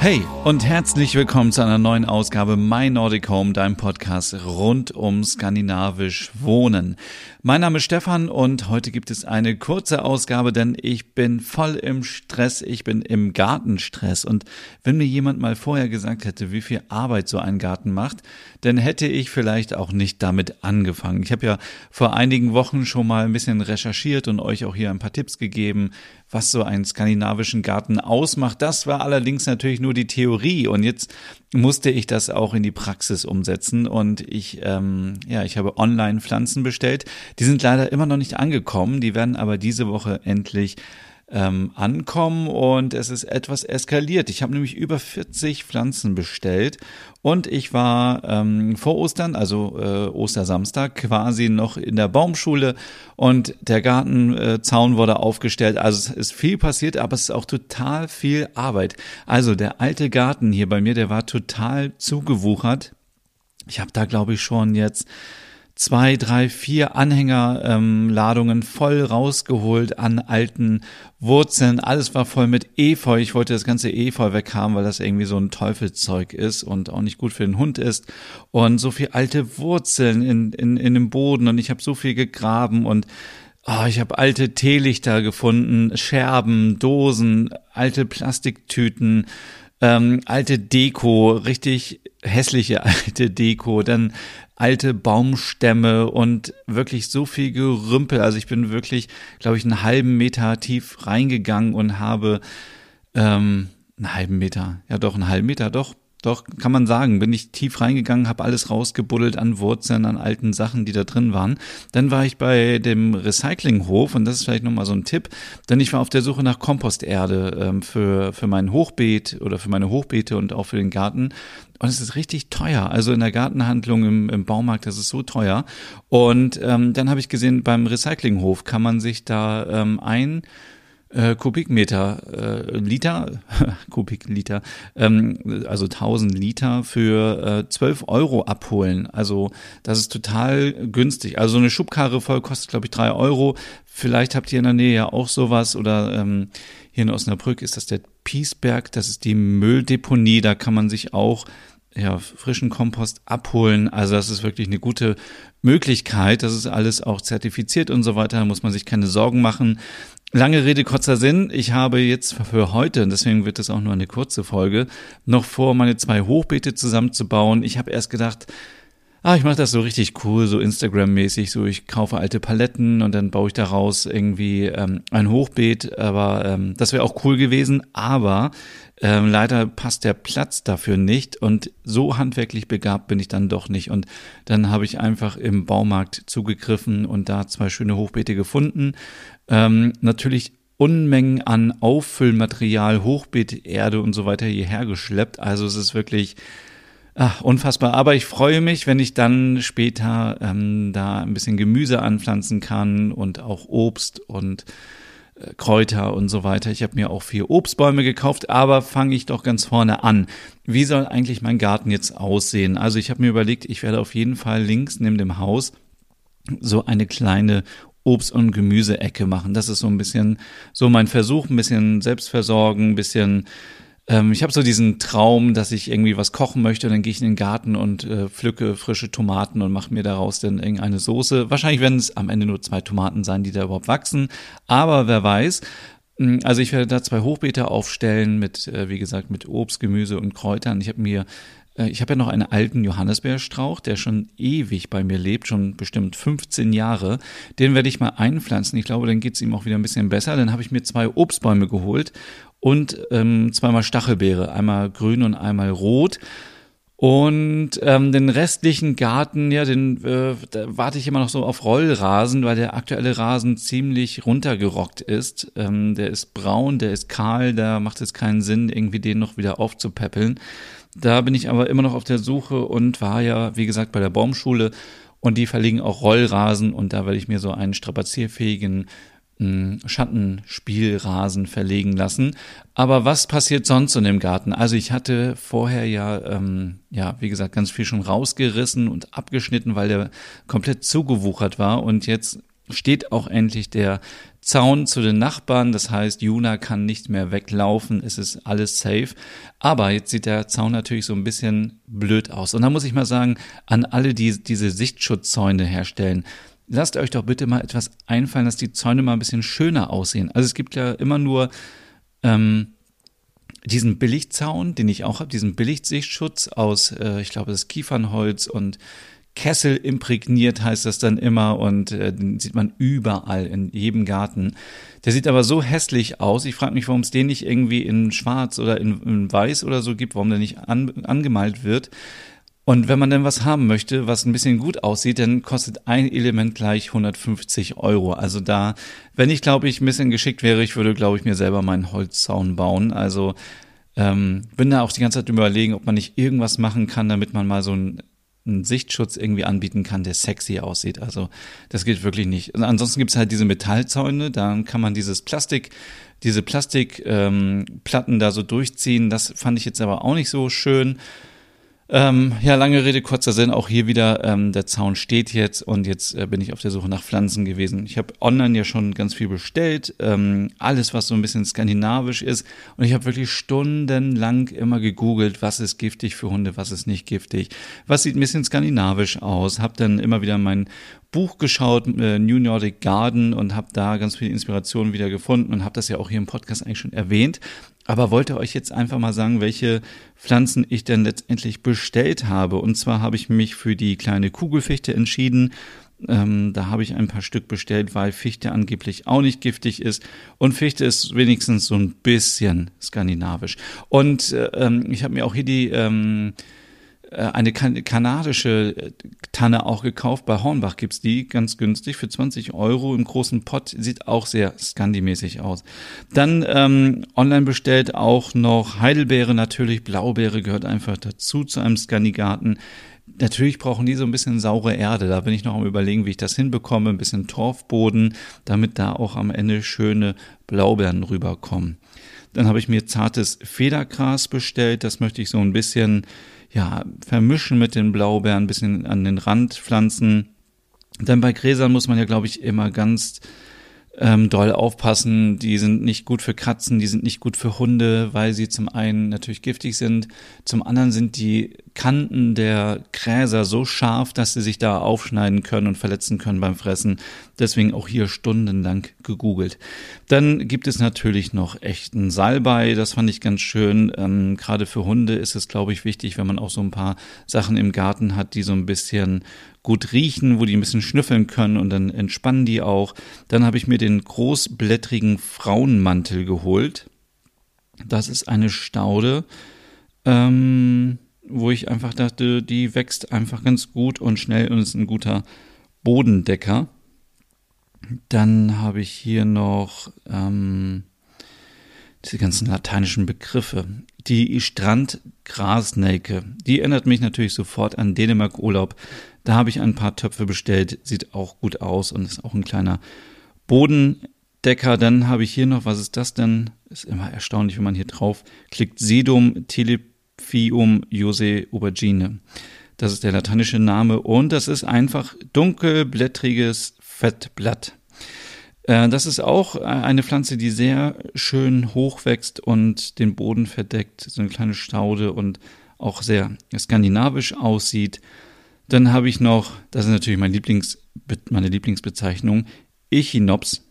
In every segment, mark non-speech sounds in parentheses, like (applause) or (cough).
Hey und herzlich willkommen zu einer neuen Ausgabe My Nordic Home, deinem Podcast rund um skandinavisch Wohnen. Mein Name ist Stefan und heute gibt es eine kurze Ausgabe, denn ich bin voll im Stress, ich bin im Gartenstress und wenn mir jemand mal vorher gesagt hätte, wie viel Arbeit so ein Garten macht, dann hätte ich vielleicht auch nicht damit angefangen. Ich habe ja vor einigen Wochen schon mal ein bisschen recherchiert und euch auch hier ein paar Tipps gegeben, was so einen skandinavischen Garten ausmacht. Das war allerdings natürlich nur die Theorie. Und jetzt musste ich das auch in die Praxis umsetzen. Und ich, ähm, ja, ich habe online Pflanzen bestellt. Die sind leider immer noch nicht angekommen, die werden aber diese Woche endlich ähm, ankommen und es ist etwas eskaliert. Ich habe nämlich über 40 Pflanzen bestellt und ich war ähm, vor Ostern, also äh, Ostersamstag, quasi noch in der Baumschule und der Gartenzaun äh, wurde aufgestellt. Also es ist viel passiert, aber es ist auch total viel Arbeit. Also der alte Garten hier bei mir, der war total zugewuchert. Ich habe da, glaube ich, schon jetzt zwei, drei, vier Anhängerladungen ähm, voll rausgeholt an alten Wurzeln. Alles war voll mit Efeu. Ich wollte das ganze Efeu weghaben, weil das irgendwie so ein Teufelszeug ist und auch nicht gut für den Hund ist. Und so viel alte Wurzeln in, in, in dem Boden und ich habe so viel gegraben und Oh, ich habe alte Teelichter gefunden, Scherben, Dosen, alte Plastiktüten, ähm, alte Deko, richtig hässliche (laughs) alte Deko, dann alte Baumstämme und wirklich so viel Gerümpel. Also ich bin wirklich, glaube ich, einen halben Meter tief reingegangen und habe ähm, einen halben Meter, ja doch, einen halben Meter, doch, doch, kann man sagen, bin ich tief reingegangen, habe alles rausgebuddelt an Wurzeln, an alten Sachen, die da drin waren. Dann war ich bei dem Recyclinghof und das ist vielleicht nochmal so ein Tipp, denn ich war auf der Suche nach Komposterde ähm, für, für mein Hochbeet oder für meine Hochbeete und auch für den Garten. Und es ist richtig teuer. Also in der Gartenhandlung im, im Baumarkt, das ist so teuer. Und ähm, dann habe ich gesehen, beim Recyclinghof kann man sich da ähm, ein äh, Kubikmeter, äh, Liter, (laughs) Kubikliter, ähm, also 1000 Liter für äh, 12 Euro abholen. Also das ist total günstig. Also so eine Schubkarre voll kostet, glaube ich, drei Euro. Vielleicht habt ihr in der Nähe ja auch sowas oder ähm, hier in Osnabrück ist das der Piesberg, das ist die Mülldeponie, da kann man sich auch ja, frischen Kompost abholen. Also das ist wirklich eine gute Möglichkeit. Das ist alles auch zertifiziert und so weiter. Da muss man sich keine Sorgen machen. Lange Rede, kurzer Sinn. Ich habe jetzt für heute, und deswegen wird es auch nur eine kurze Folge, noch vor, meine zwei Hochbeete zusammenzubauen. Ich habe erst gedacht, ah, ich mache das so richtig cool, so Instagram-mäßig, so ich kaufe alte Paletten und dann baue ich daraus irgendwie ähm, ein Hochbeet. Aber ähm, das wäre auch cool gewesen. Aber ähm, leider passt der Platz dafür nicht und so handwerklich begabt bin ich dann doch nicht. Und dann habe ich einfach im Baumarkt zugegriffen und da zwei schöne Hochbeete gefunden. Ähm, natürlich Unmengen an Auffüllmaterial, Hochbeeterde und so weiter hierher geschleppt. Also es ist wirklich ach, unfassbar. Aber ich freue mich, wenn ich dann später ähm, da ein bisschen Gemüse anpflanzen kann und auch Obst und Kräuter und so weiter. Ich habe mir auch vier Obstbäume gekauft, aber fange ich doch ganz vorne an. Wie soll eigentlich mein Garten jetzt aussehen? Also ich habe mir überlegt, ich werde auf jeden Fall links neben dem Haus so eine kleine Obst- und Gemüseecke machen. Das ist so ein bisschen so mein Versuch, ein bisschen Selbstversorgen, ein bisschen ähm, ich habe so diesen Traum, dass ich irgendwie was kochen möchte, und dann gehe ich in den Garten und äh, pflücke frische Tomaten und mache mir daraus dann irgendeine Soße. Wahrscheinlich werden es am Ende nur zwei Tomaten sein, die da überhaupt wachsen, aber wer weiß. Hm, also ich werde da zwei Hochbeete aufstellen mit, äh, wie gesagt, mit Obst, Gemüse und Kräutern. Ich habe mir äh, ich habe ja noch einen alten Johannisbeerstrauch, der schon ewig bei mir lebt, schon bestimmt 15 Jahre. Den werde ich mal einpflanzen. Ich glaube, dann geht es ihm auch wieder ein bisschen besser. Dann habe ich mir zwei Obstbäume geholt und ähm, zweimal Stachelbeere, einmal grün und einmal rot. Und ähm, den restlichen Garten, ja, den äh, da warte ich immer noch so auf Rollrasen, weil der aktuelle Rasen ziemlich runtergerockt ist. Ähm, der ist braun, der ist kahl, da macht es keinen Sinn, irgendwie den noch wieder aufzupäppeln. Da bin ich aber immer noch auf der Suche und war ja, wie gesagt, bei der Baumschule und die verlegen auch Rollrasen und da werde ich mir so einen strapazierfähigen Schattenspielrasen verlegen lassen. Aber was passiert sonst in dem Garten? Also ich hatte vorher ja, ähm, ja, wie gesagt, ganz viel schon rausgerissen und abgeschnitten, weil der komplett zugewuchert war. Und jetzt steht auch endlich der Zaun zu den Nachbarn. Das heißt, Juna kann nicht mehr weglaufen. Es ist alles safe. Aber jetzt sieht der Zaun natürlich so ein bisschen blöd aus. Und da muss ich mal sagen, an alle, die diese Sichtschutzzäune herstellen, lasst euch doch bitte mal etwas einfallen, dass die Zäune mal ein bisschen schöner aussehen. Also es gibt ja immer nur ähm, diesen Billigzaun, den ich auch habe, diesen Billigsichtschutz aus, äh, ich glaube, das ist Kiefernholz und Kessel imprägniert heißt das dann immer und äh, den sieht man überall in jedem Garten. Der sieht aber so hässlich aus. Ich frage mich, warum es den nicht irgendwie in Schwarz oder in, in Weiß oder so gibt, warum der nicht an, angemalt wird. Und wenn man denn was haben möchte, was ein bisschen gut aussieht, dann kostet ein Element gleich 150 Euro. Also da, wenn ich glaube ich ein bisschen geschickt wäre, ich würde glaube ich mir selber meinen Holzzaun bauen. Also ähm, bin da auch die ganze Zeit überlegen, ob man nicht irgendwas machen kann, damit man mal so einen, einen Sichtschutz irgendwie anbieten kann, der sexy aussieht. Also das geht wirklich nicht. Und ansonsten gibt's halt diese Metallzäune, da kann man dieses Plastik diese Plastikplatten ähm, da so durchziehen. Das fand ich jetzt aber auch nicht so schön. Ähm, ja, lange Rede, kurzer Sinn. Auch hier wieder, ähm, der Zaun steht jetzt und jetzt äh, bin ich auf der Suche nach Pflanzen gewesen. Ich habe online ja schon ganz viel bestellt, ähm, alles, was so ein bisschen skandinavisch ist. Und ich habe wirklich stundenlang immer gegoogelt, was ist giftig für Hunde, was ist nicht giftig, was sieht ein bisschen skandinavisch aus. Habe dann immer wieder mein Buch geschaut, äh, New Nordic Garden, und habe da ganz viel Inspiration wieder gefunden und habe das ja auch hier im Podcast eigentlich schon erwähnt aber wollte euch jetzt einfach mal sagen, welche Pflanzen ich denn letztendlich bestellt habe. Und zwar habe ich mich für die kleine Kugelfichte entschieden. Ähm, da habe ich ein paar Stück bestellt, weil Fichte angeblich auch nicht giftig ist. Und Fichte ist wenigstens so ein bisschen skandinavisch. Und äh, ähm, ich habe mir auch hier die ähm, äh, eine kan kanadische äh, Tanne auch gekauft. Bei Hornbach gibt's die ganz günstig für 20 Euro im großen Pott. Sieht auch sehr Scandi-mäßig aus. Dann ähm, online bestellt auch noch Heidelbeere natürlich. Blaubeere gehört einfach dazu zu einem Scandi-Garten. Natürlich brauchen die so ein bisschen saure Erde. Da bin ich noch am überlegen, wie ich das hinbekomme. Ein bisschen Torfboden, damit da auch am Ende schöne Blaubeeren rüberkommen. Dann habe ich mir zartes Federgras bestellt. Das möchte ich so ein bisschen ja, vermischen mit den Blaubeeren, ein bisschen an den Rand pflanzen. Denn bei Gräsern muss man ja, glaube ich, immer ganz ähm, doll aufpassen. Die sind nicht gut für Katzen, die sind nicht gut für Hunde, weil sie zum einen natürlich giftig sind, zum anderen sind die Kanten der Gräser so scharf, dass sie sich da aufschneiden können und verletzen können beim Fressen. Deswegen auch hier stundenlang gegoogelt. Dann gibt es natürlich noch echten Salbei, das fand ich ganz schön. Ähm, Gerade für Hunde ist es, glaube ich, wichtig, wenn man auch so ein paar Sachen im Garten hat, die so ein bisschen gut riechen, wo die ein bisschen schnüffeln können und dann entspannen die auch. Dann habe ich mir den großblättrigen Frauenmantel geholt. Das ist eine Staude, ähm, wo ich einfach dachte, die wächst einfach ganz gut und schnell und ist ein guter Bodendecker. Dann habe ich hier noch ähm, diese ganzen lateinischen Begriffe. Die Strandgrasnelke, die erinnert mich natürlich sofort an Dänemark-Urlaub. Da habe ich ein paar Töpfe bestellt, sieht auch gut aus und ist auch ein kleiner Bodendecker. Dann habe ich hier noch, was ist das denn? Ist immer erstaunlich, wenn man hier drauf klickt. Sedum Telephium Jose Aubergine. Das ist der lateinische Name und das ist einfach dunkelblättriges Fettblatt. Äh, das ist auch eine Pflanze, die sehr schön hoch wächst und den Boden verdeckt, so eine kleine Staude und auch sehr skandinavisch aussieht. Dann habe ich noch, das ist natürlich mein Lieblings, meine Lieblingsbezeichnung, Echinops,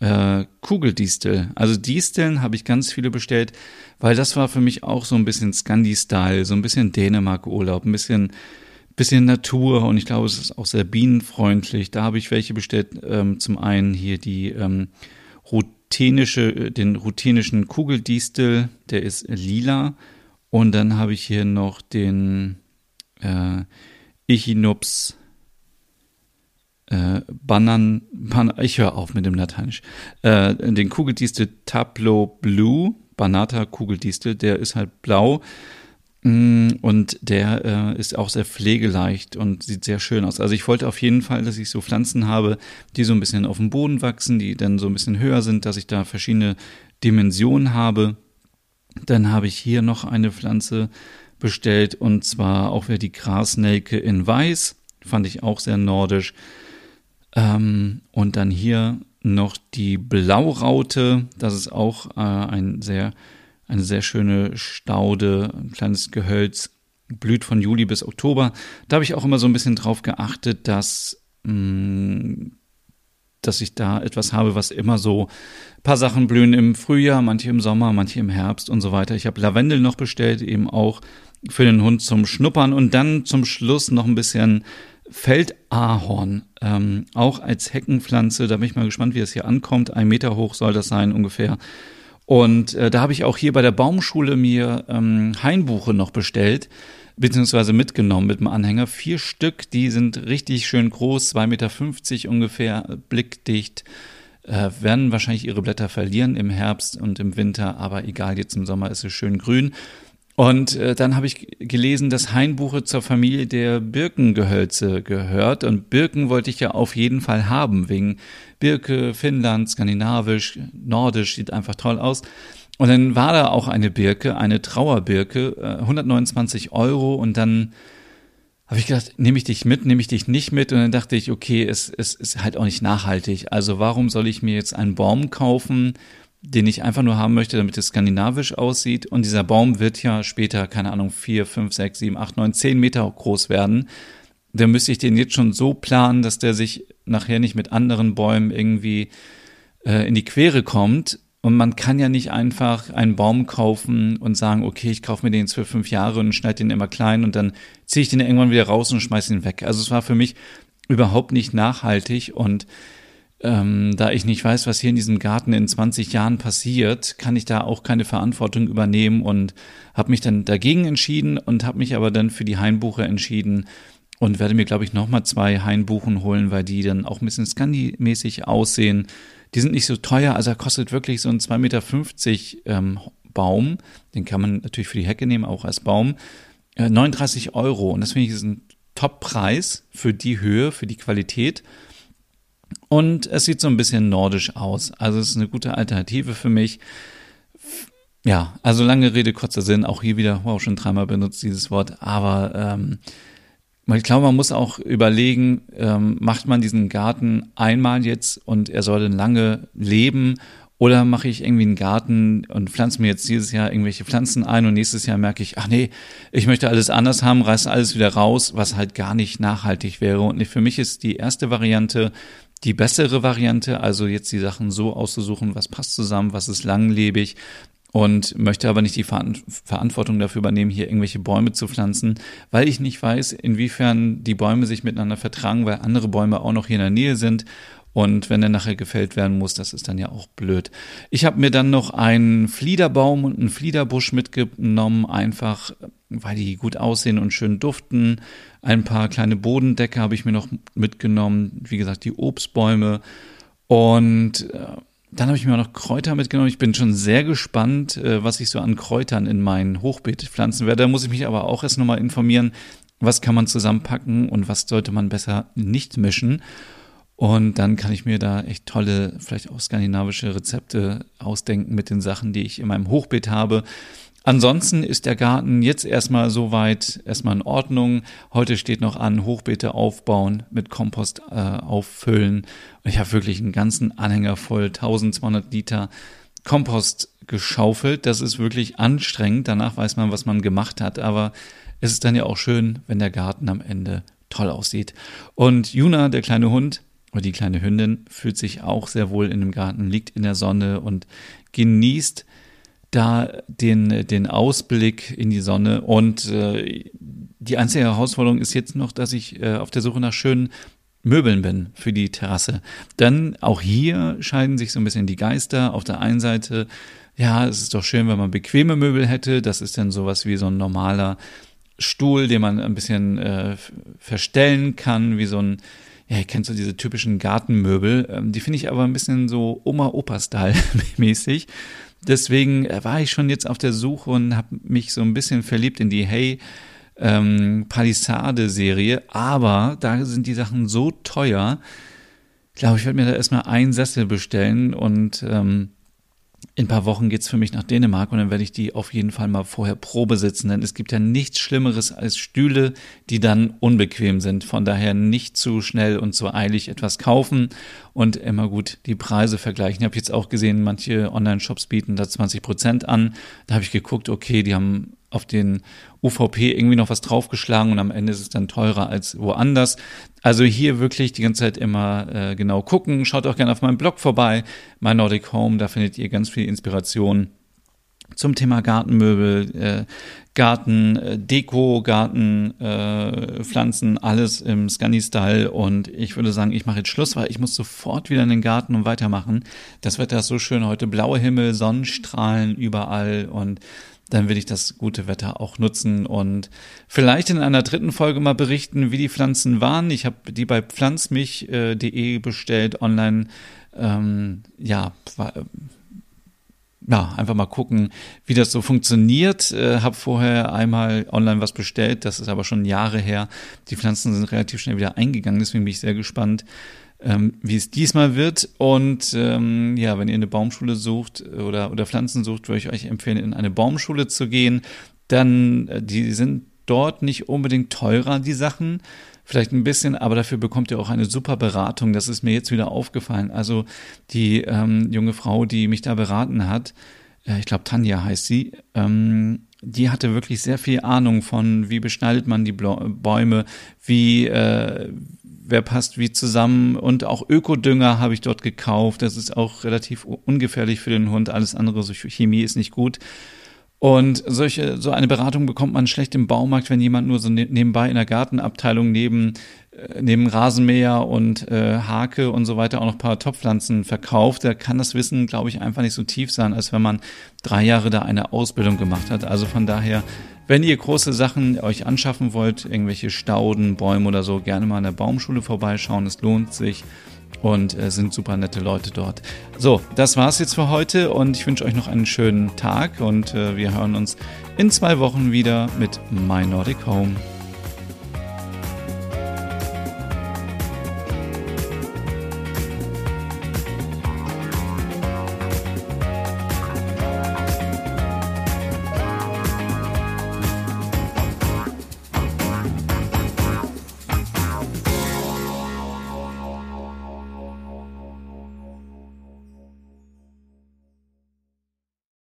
äh, Kugeldistel. Also Disteln habe ich ganz viele bestellt, weil das war für mich auch so ein bisschen Scandi-Style, so ein bisschen Dänemark-Urlaub, ein bisschen, bisschen Natur und ich glaube, es ist auch sehr bienenfreundlich. Da habe ich welche bestellt. Ähm, zum einen hier die ähm, routinische, den routinischen Kugeldistel, der ist lila. Und dann habe ich hier noch den äh, Echinops, äh, Banan, Ban ich höre auf mit dem Lateinisch, äh, den Kugeldistel Tableau Blue, Banata Kugeldistel, der ist halt blau. Mm, und der äh, ist auch sehr pflegeleicht und sieht sehr schön aus. Also ich wollte auf jeden Fall, dass ich so Pflanzen habe, die so ein bisschen auf dem Boden wachsen, die dann so ein bisschen höher sind, dass ich da verschiedene Dimensionen habe. Dann habe ich hier noch eine Pflanze bestellt und zwar auch wieder die Grasnelke in Weiß. Fand ich auch sehr nordisch. Ähm, und dann hier noch die Blauraute. Das ist auch äh, ein sehr eine sehr schöne Staude, ein kleines Gehölz, blüht von Juli bis Oktober. Da habe ich auch immer so ein bisschen drauf geachtet, dass, mh, mm, dass ich da etwas habe, was immer so ein paar Sachen blühen im Frühjahr, manche im Sommer, manche im Herbst und so weiter. Ich habe Lavendel noch bestellt, eben auch für den Hund zum Schnuppern und dann zum Schluss noch ein bisschen Feldahorn, ähm, auch als Heckenpflanze. Da bin ich mal gespannt, wie es hier ankommt. Ein Meter hoch soll das sein ungefähr. Und äh, da habe ich auch hier bei der Baumschule mir ähm, Hainbuche noch bestellt, beziehungsweise mitgenommen mit dem Anhänger. Vier Stück, die sind richtig schön groß, 2,50 Meter ungefähr, blickdicht. Äh, werden wahrscheinlich ihre Blätter verlieren im Herbst und im Winter, aber egal, jetzt im Sommer ist es schön grün. Und äh, dann habe ich gelesen, dass Hainbuche zur Familie der Birkengehölze gehört. Und Birken wollte ich ja auf jeden Fall haben, wegen Birke, Finnland, skandinavisch, nordisch, sieht einfach toll aus. Und dann war da auch eine Birke, eine Trauerbirke, äh, 129 Euro. Und dann habe ich gedacht, nehme ich dich mit, nehme ich dich nicht mit? Und dann dachte ich, okay, es, es ist halt auch nicht nachhaltig. Also warum soll ich mir jetzt einen Baum kaufen? Den ich einfach nur haben möchte, damit es skandinavisch aussieht. Und dieser Baum wird ja später, keine Ahnung, vier, fünf, sechs, sieben, acht, neun, zehn Meter groß werden. Dann müsste ich den jetzt schon so planen, dass der sich nachher nicht mit anderen Bäumen irgendwie äh, in die Quere kommt. Und man kann ja nicht einfach einen Baum kaufen und sagen, okay, ich kaufe mir den jetzt für fünf Jahre und schneide den immer klein und dann ziehe ich den irgendwann wieder raus und schmeiße ihn weg. Also es war für mich überhaupt nicht nachhaltig und ähm, da ich nicht weiß, was hier in diesem Garten in 20 Jahren passiert, kann ich da auch keine Verantwortung übernehmen und habe mich dann dagegen entschieden und habe mich aber dann für die Hainbuche entschieden und werde mir, glaube ich, nochmal zwei Hainbuchen holen, weil die dann auch ein bisschen Scandi-mäßig aussehen. Die sind nicht so teuer, also er kostet wirklich so ein 2,50 Meter ähm, Baum. Den kann man natürlich für die Hecke nehmen, auch als Baum. Äh, 39 Euro und das finde ich ist ein Top-Preis für die Höhe, für die Qualität. Und es sieht so ein bisschen nordisch aus. Also es ist eine gute Alternative für mich. Ja, also lange Rede, kurzer Sinn. Auch hier wieder, wow, schon dreimal benutzt dieses Wort. Aber ähm, ich glaube, man muss auch überlegen, ähm, macht man diesen Garten einmal jetzt und er soll dann lange leben oder mache ich irgendwie einen Garten und pflanze mir jetzt dieses Jahr irgendwelche Pflanzen ein und nächstes Jahr merke ich, ach nee, ich möchte alles anders haben, reiße alles wieder raus, was halt gar nicht nachhaltig wäre. Und für mich ist die erste Variante die bessere Variante, also jetzt die Sachen so auszusuchen, was passt zusammen, was ist langlebig und möchte aber nicht die Verantwortung dafür übernehmen, hier irgendwelche Bäume zu pflanzen, weil ich nicht weiß, inwiefern die Bäume sich miteinander vertragen, weil andere Bäume auch noch hier in der Nähe sind und wenn er nachher gefällt werden muss, das ist dann ja auch blöd. Ich habe mir dann noch einen Fliederbaum und einen Fliederbusch mitgenommen, einfach weil die gut aussehen und schön duften. Ein paar kleine Bodendecke habe ich mir noch mitgenommen. Wie gesagt, die Obstbäume. Und äh, dann habe ich mir noch Kräuter mitgenommen. Ich bin schon sehr gespannt, äh, was ich so an Kräutern in mein Hochbeet pflanzen werde. Da muss ich mich aber auch erst nochmal informieren, was kann man zusammenpacken und was sollte man besser nicht mischen. Und dann kann ich mir da echt tolle, vielleicht auch skandinavische Rezepte ausdenken mit den Sachen, die ich in meinem Hochbeet habe. Ansonsten ist der Garten jetzt erstmal soweit, erstmal in Ordnung. Heute steht noch an, Hochbeete aufbauen, mit Kompost äh, auffüllen. Und ich habe wirklich einen ganzen Anhänger voll, 1200 Liter Kompost geschaufelt. Das ist wirklich anstrengend. Danach weiß man, was man gemacht hat. Aber es ist dann ja auch schön, wenn der Garten am Ende toll aussieht. Und Juna, der kleine Hund, und die kleine Hündin fühlt sich auch sehr wohl in dem Garten, liegt in der Sonne und genießt da den, den Ausblick in die Sonne. Und äh, die einzige Herausforderung ist jetzt noch, dass ich äh, auf der Suche nach schönen Möbeln bin für die Terrasse. Dann auch hier scheiden sich so ein bisschen die Geister. Auf der einen Seite, ja, es ist doch schön, wenn man bequeme Möbel hätte. Das ist dann sowas wie so ein normaler Stuhl, den man ein bisschen äh, verstellen kann, wie so ein ja, ihr kennt so diese typischen Gartenmöbel. Ähm, die finde ich aber ein bisschen so Oma-Opa-Style mäßig. Deswegen war ich schon jetzt auf der Suche und habe mich so ein bisschen verliebt in die Hey ähm, Palisade-Serie. Aber da sind die Sachen so teuer. Ich glaube, ich werde mir da erstmal einen Sessel bestellen und ähm, in ein paar Wochen geht's für mich nach Dänemark und dann werde ich die auf jeden Fall mal vorher Probe sitzen, denn es gibt ja nichts Schlimmeres als Stühle, die dann unbequem sind. Von daher nicht zu schnell und zu eilig etwas kaufen und immer gut die Preise vergleichen. Ich habe jetzt auch gesehen, manche Online-Shops bieten da 20 Prozent an. Da habe ich geguckt, okay, die haben auf den UVP irgendwie noch was draufgeschlagen und am Ende ist es dann teurer als woanders. Also hier wirklich die ganze Zeit immer äh, genau gucken. Schaut auch gerne auf meinem Blog vorbei, My Nordic Home, da findet ihr ganz viel Inspiration zum Thema Gartenmöbel, äh, Garten, äh, Deko, Garten, äh, Pflanzen, alles im Scunny-Style. Und ich würde sagen, ich mache jetzt Schluss, weil ich muss sofort wieder in den Garten und weitermachen. Das Wetter ist so schön heute, blaue Himmel, Sonnenstrahlen überall und dann will ich das gute Wetter auch nutzen und vielleicht in einer dritten Folge mal berichten, wie die Pflanzen waren. Ich habe die bei pflanzmich.de bestellt online. Ähm, ja, war, ja, einfach mal gucken, wie das so funktioniert. Äh, habe vorher einmal online was bestellt, das ist aber schon Jahre her. Die Pflanzen sind relativ schnell wieder eingegangen, deswegen bin ich sehr gespannt, ähm, wie es diesmal wird. Und ähm, ja, wenn ihr eine Baumschule sucht oder, oder Pflanzen sucht, würde ich euch empfehlen, in eine Baumschule zu gehen. Dann, äh, die sind dort nicht unbedingt teurer, die Sachen. Vielleicht ein bisschen, aber dafür bekommt ihr auch eine super Beratung. Das ist mir jetzt wieder aufgefallen. Also die ähm, junge Frau, die mich da beraten hat, äh, ich glaube Tanja heißt sie, ähm, die hatte wirklich sehr viel Ahnung von, wie beschneidet man die Bäume, wie, äh, wer passt wie zusammen und auch Ökodünger habe ich dort gekauft. Das ist auch relativ ungefährlich für den Hund. Alles andere, so Chemie ist nicht gut. Und solche, so eine Beratung bekommt man schlecht im Baumarkt, wenn jemand nur so ne-, nebenbei in der Gartenabteilung neben, äh, neben Rasenmäher und äh, Hake und so weiter auch noch ein paar Topfpflanzen verkauft. Da kann das Wissen, glaube ich, einfach nicht so tief sein, als wenn man drei Jahre da eine Ausbildung gemacht hat. Also von daher wenn ihr große Sachen euch anschaffen wollt, irgendwelche Stauden, Bäume oder so, gerne mal an der Baumschule vorbeischauen. Es lohnt sich und äh, sind super nette Leute dort. So, das war's jetzt für heute und ich wünsche euch noch einen schönen Tag und äh, wir hören uns in zwei Wochen wieder mit My Nordic Home.